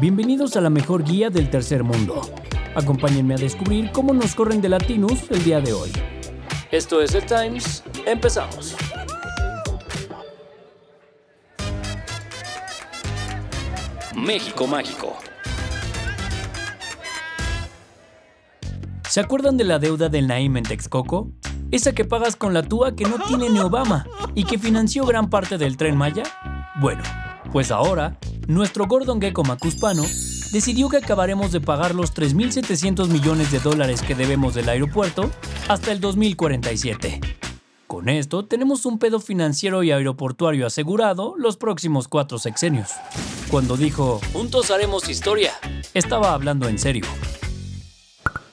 Bienvenidos a la mejor guía del tercer mundo. Acompáñenme a descubrir cómo nos corren de Latinus el día de hoy. Esto es The Times. Empezamos. México Mágico. ¿Se acuerdan de la deuda del Naim en Texcoco? Esa que pagas con la túa que no tiene ni Obama y que financió gran parte del tren Maya. Bueno, pues ahora, nuestro Gordon Gecko Macuspano decidió que acabaremos de pagar los 3.700 millones de dólares que debemos del aeropuerto hasta el 2047. Con esto tenemos un pedo financiero y aeroportuario asegurado los próximos cuatro sexenios. Cuando dijo, juntos haremos historia, estaba hablando en serio.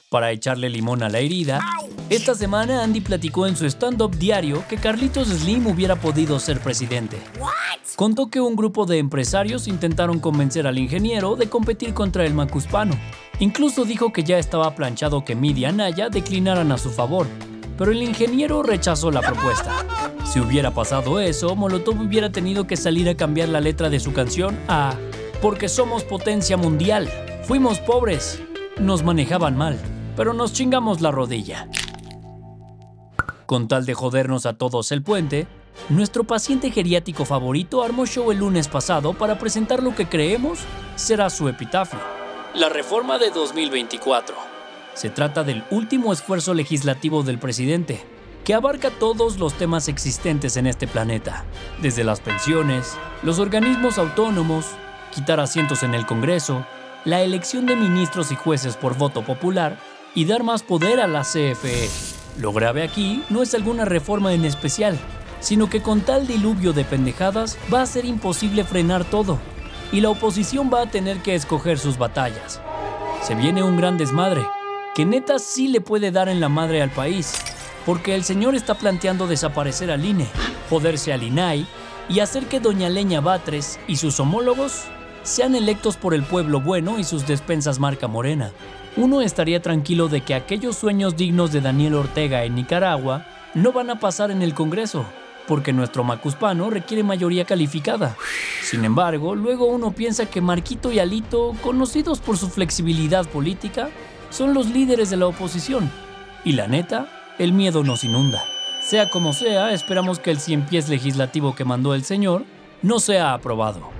Para echarle limón a la herida, esta semana Andy platicó en su stand-up diario que Carlitos Slim hubiera podido ser presidente. Contó que un grupo de empresarios intentaron convencer al ingeniero de competir contra el macuspano. Incluso dijo que ya estaba planchado que Midi y Anaya declinaran a su favor, pero el ingeniero rechazó la propuesta. Si hubiera pasado eso, Molotov hubiera tenido que salir a cambiar la letra de su canción a Porque somos potencia mundial. Fuimos pobres. Nos manejaban mal, pero nos chingamos la rodilla. Con tal de jodernos a todos el puente, nuestro paciente geriático favorito armó show el lunes pasado para presentar lo que creemos será su epitafio. La reforma de 2024. Se trata del último esfuerzo legislativo del presidente, que abarca todos los temas existentes en este planeta, desde las pensiones, los organismos autónomos, quitar asientos en el Congreso, la elección de ministros y jueces por voto popular y dar más poder a la CFE. Lo grave aquí no es alguna reforma en especial, sino que con tal diluvio de pendejadas va a ser imposible frenar todo, y la oposición va a tener que escoger sus batallas. Se viene un gran desmadre, que neta sí le puede dar en la madre al país, porque el señor está planteando desaparecer al INE, joderse al INAI y hacer que Doña Leña Batres y sus homólogos sean electos por el pueblo bueno y sus despensas marca morena. Uno estaría tranquilo de que aquellos sueños dignos de Daniel Ortega en Nicaragua no van a pasar en el Congreso, porque nuestro macuspano requiere mayoría calificada. Sin embargo, luego uno piensa que Marquito y Alito, conocidos por su flexibilidad política, son los líderes de la oposición. Y la neta, el miedo nos inunda. Sea como sea, esperamos que el cien pies legislativo que mandó el señor no sea aprobado.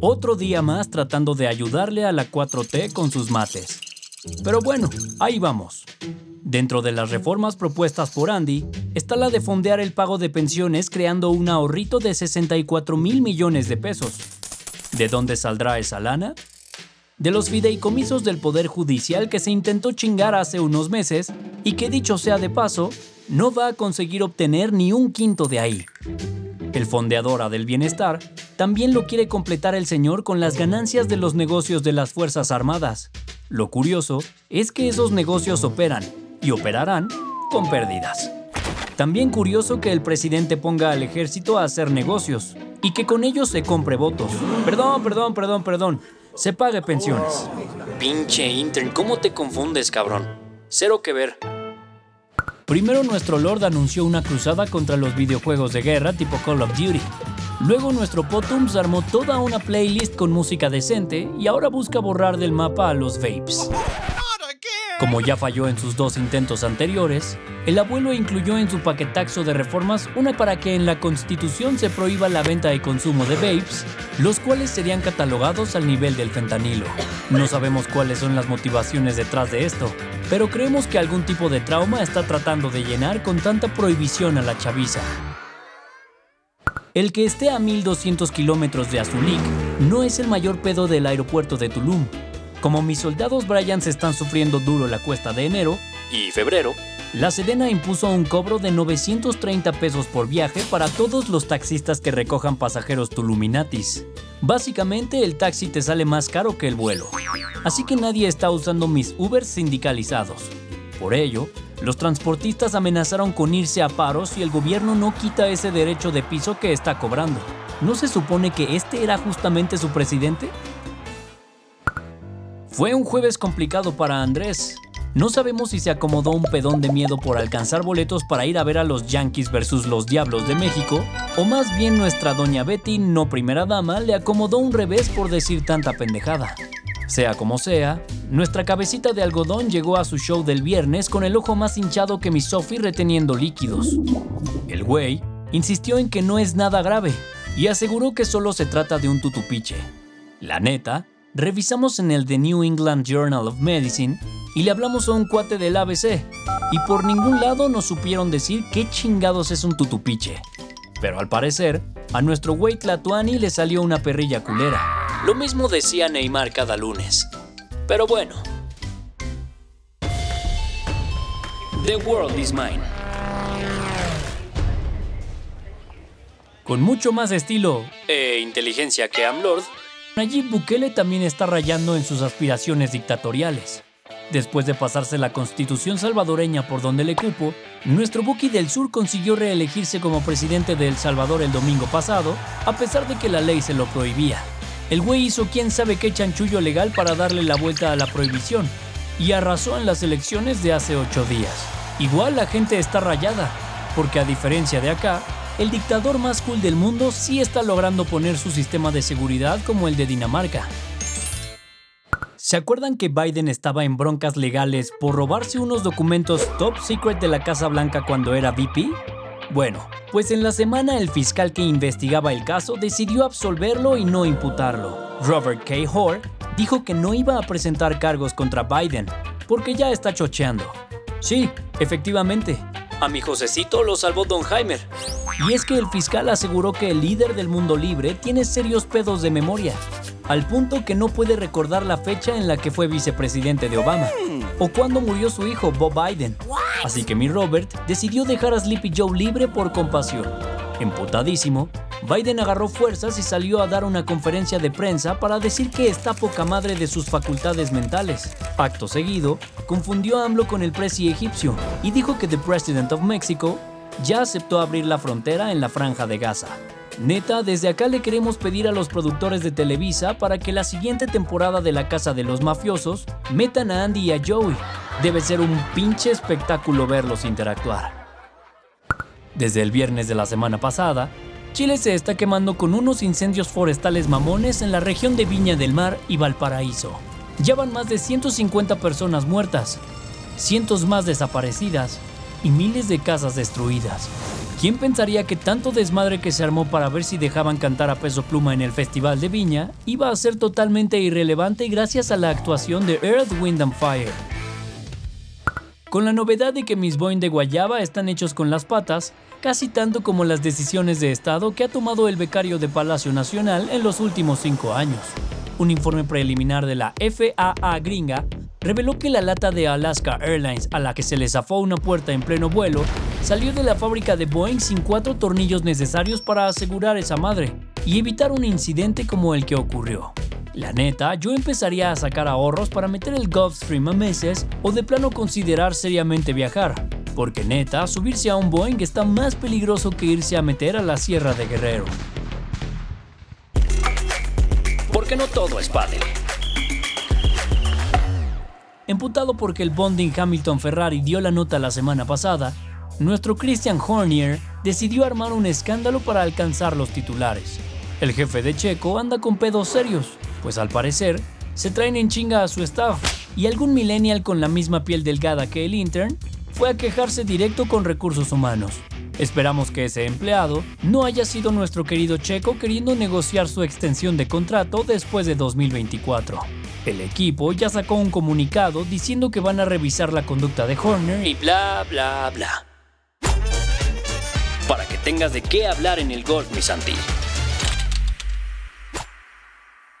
Otro día más tratando de ayudarle a la 4T con sus mates. Pero bueno, ahí vamos. Dentro de las reformas propuestas por Andy, está la de fondear el pago de pensiones creando un ahorrito de 64 mil millones de pesos. ¿De dónde saldrá esa lana? De los fideicomisos del Poder Judicial que se intentó chingar hace unos meses y que dicho sea de paso, no va a conseguir obtener ni un quinto de ahí. El fondeadora del bienestar también lo quiere completar el señor con las ganancias de los negocios de las Fuerzas Armadas. Lo curioso es que esos negocios operan y operarán con pérdidas. También curioso que el presidente ponga al ejército a hacer negocios y que con ellos se compre votos. Perdón, perdón, perdón, perdón. Se pague pensiones. Pinche intern, ¿cómo te confundes, cabrón? Cero que ver. Primero nuestro Lord anunció una cruzada contra los videojuegos de guerra tipo Call of Duty. Luego nuestro Potums armó toda una playlist con música decente y ahora busca borrar del mapa a los vapes. Como ya falló en sus dos intentos anteriores, el abuelo incluyó en su paquetaxo de reformas una para que en la Constitución se prohíba la venta y consumo de vapes, los cuales serían catalogados al nivel del fentanilo. No sabemos cuáles son las motivaciones detrás de esto, pero creemos que algún tipo de trauma está tratando de llenar con tanta prohibición a la chaviza. El que esté a 1200 kilómetros de Azulik no es el mayor pedo del aeropuerto de Tulum, como mis soldados Bryans están sufriendo duro la cuesta de enero y febrero, la Sedena impuso un cobro de 930 pesos por viaje para todos los taxistas que recojan pasajeros tuluminatis. Básicamente el taxi te sale más caro que el vuelo, así que nadie está usando mis Ubers sindicalizados. Por ello, los transportistas amenazaron con irse a paro si el gobierno no quita ese derecho de piso que está cobrando. ¿No se supone que este era justamente su presidente? Fue un jueves complicado para Andrés. No sabemos si se acomodó un pedón de miedo por alcanzar boletos para ir a ver a los Yankees versus los Diablos de México, o más bien nuestra doña Betty, no primera dama, le acomodó un revés por decir tanta pendejada. Sea como sea, nuestra cabecita de algodón llegó a su show del viernes con el ojo más hinchado que mi Sophie reteniendo líquidos. El güey insistió en que no es nada grave y aseguró que solo se trata de un tutupiche. La neta, revisamos en el The New England Journal of Medicine y le hablamos a un cuate del ABC, y por ningún lado nos supieron decir qué chingados es un tutupiche. Pero al parecer, a nuestro güey Tlatuani le salió una perrilla culera. Lo mismo decía Neymar cada lunes. Pero bueno. The world is mine. Con mucho más estilo e inteligencia que AMLord, Nayib Bukele también está rayando en sus aspiraciones dictatoriales. Después de pasarse la constitución salvadoreña por donde le cupo, nuestro Buki del Sur consiguió reelegirse como presidente de El Salvador el domingo pasado, a pesar de que la ley se lo prohibía. El güey hizo quién sabe qué chanchullo legal para darle la vuelta a la prohibición, y arrasó en las elecciones de hace ocho días. Igual la gente está rayada, porque a diferencia de acá, el dictador más cool del mundo sí está logrando poner su sistema de seguridad como el de Dinamarca. ¿Se acuerdan que Biden estaba en broncas legales por robarse unos documentos top secret de la Casa Blanca cuando era VP? Bueno, pues en la semana el fiscal que investigaba el caso decidió absolverlo y no imputarlo. Robert K. Hoare dijo que no iba a presentar cargos contra Biden, porque ya está chocheando. Sí, efectivamente, a mi Josecito lo salvó Don Heimer. Y es que el fiscal aseguró que el líder del mundo libre tiene serios pedos de memoria al punto que no puede recordar la fecha en la que fue vicepresidente de Obama, o cuando murió su hijo Bob Biden. Así que mi Robert decidió dejar a Sleepy Joe libre por compasión. Emputadísimo, Biden agarró fuerzas y salió a dar una conferencia de prensa para decir que está poca madre de sus facultades mentales. Acto seguido, confundió a AMLO con el presi egipcio y dijo que The President of Mexico ya aceptó abrir la frontera en la franja de Gaza. Neta, desde acá le queremos pedir a los productores de Televisa para que la siguiente temporada de La Casa de los Mafiosos metan a Andy y a Joey. Debe ser un pinche espectáculo verlos interactuar. Desde el viernes de la semana pasada, Chile se está quemando con unos incendios forestales mamones en la región de Viña del Mar y Valparaíso. Ya van más de 150 personas muertas, cientos más desaparecidas y miles de casas destruidas. ¿Quién pensaría que tanto desmadre que se armó para ver si dejaban cantar a peso pluma en el Festival de Viña iba a ser totalmente irrelevante gracias a la actuación de Earth, Wind and Fire? Con la novedad de que mis Boeing de Guayaba están hechos con las patas, casi tanto como las decisiones de Estado que ha tomado el becario de Palacio Nacional en los últimos cinco años. Un informe preliminar de la FAA gringa reveló que la lata de Alaska Airlines a la que se le zafó una puerta en pleno vuelo salió de la fábrica de Boeing sin cuatro tornillos necesarios para asegurar esa madre y evitar un incidente como el que ocurrió. La neta, yo empezaría a sacar ahorros para meter el Gulfstream a meses o de plano considerar seriamente viajar, porque neta, subirse a un Boeing está más peligroso que irse a meter a la Sierra de Guerrero. Porque no todo es padre. Emputado porque el bonding Hamilton-Ferrari dio la nota la semana pasada, nuestro Christian Hornier decidió armar un escándalo para alcanzar los titulares. El jefe de Checo anda con pedos serios, pues al parecer se traen en chinga a su staff y algún millennial con la misma piel delgada que el intern fue a quejarse directo con recursos humanos. Esperamos que ese empleado no haya sido nuestro querido Checo queriendo negociar su extensión de contrato después de 2024. El equipo ya sacó un comunicado diciendo que van a revisar la conducta de Horner y bla bla bla. Tengas de qué hablar en el golf, mi Santi.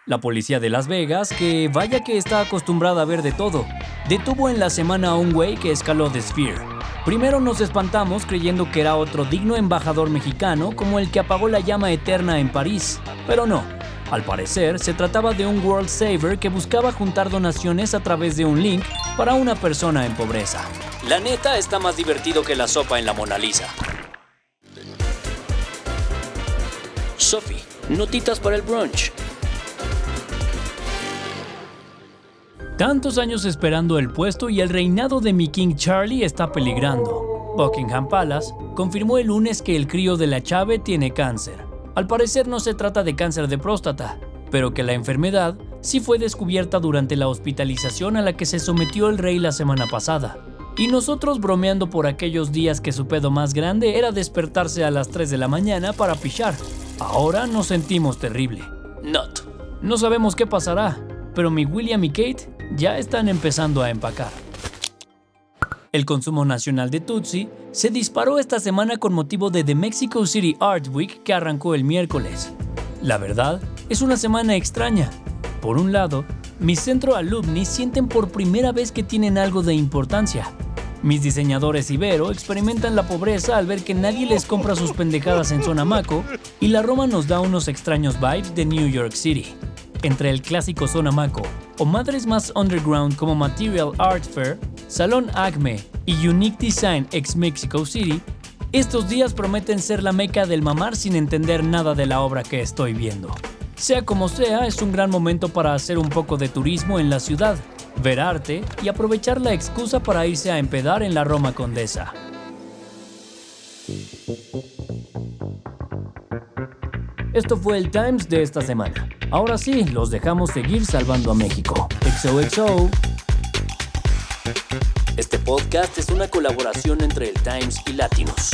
La policía de Las Vegas, que vaya que está acostumbrada a ver de todo, detuvo en la semana a un güey que escaló The Sphere. Primero nos espantamos creyendo que era otro digno embajador mexicano como el que apagó la llama eterna en París, pero no, al parecer, se trataba de un World Saver que buscaba juntar donaciones a través de un link para una persona en pobreza. La neta está más divertido que la sopa en la Mona Lisa. Sophie, notitas para el brunch. Tantos años esperando el puesto y el reinado de mi King Charlie está peligrando. Buckingham Palace confirmó el lunes que el crío de la Chave tiene cáncer. Al parecer no se trata de cáncer de próstata, pero que la enfermedad sí fue descubierta durante la hospitalización a la que se sometió el rey la semana pasada. Y nosotros bromeando por aquellos días que su pedo más grande era despertarse a las 3 de la mañana para pichar. Ahora nos sentimos terrible. Not. No sabemos qué pasará, pero mi William y Kate ya están empezando a empacar. El consumo nacional de Tutsi se disparó esta semana con motivo de The Mexico City Art Week que arrancó el miércoles. La verdad, es una semana extraña. Por un lado, mis centro alumni sienten por primera vez que tienen algo de importancia. Mis diseñadores Ibero experimentan la pobreza al ver que nadie les compra sus pendejadas en zona Maco y la Roma nos da unos extraños vibes de New York City. Entre el clásico zona Maco o madres más underground como Material Art Fair, Salón Acme y Unique Design ex Mexico City, estos días prometen ser la meca del mamar sin entender nada de la obra que estoy viendo. Sea como sea, es un gran momento para hacer un poco de turismo en la ciudad, ver arte y aprovechar la excusa para irse a empedar en la Roma Condesa. Esto fue el Times de esta semana. Ahora sí, los dejamos seguir salvando a México. XOXO. Este podcast es una colaboración entre el Times y Latinos.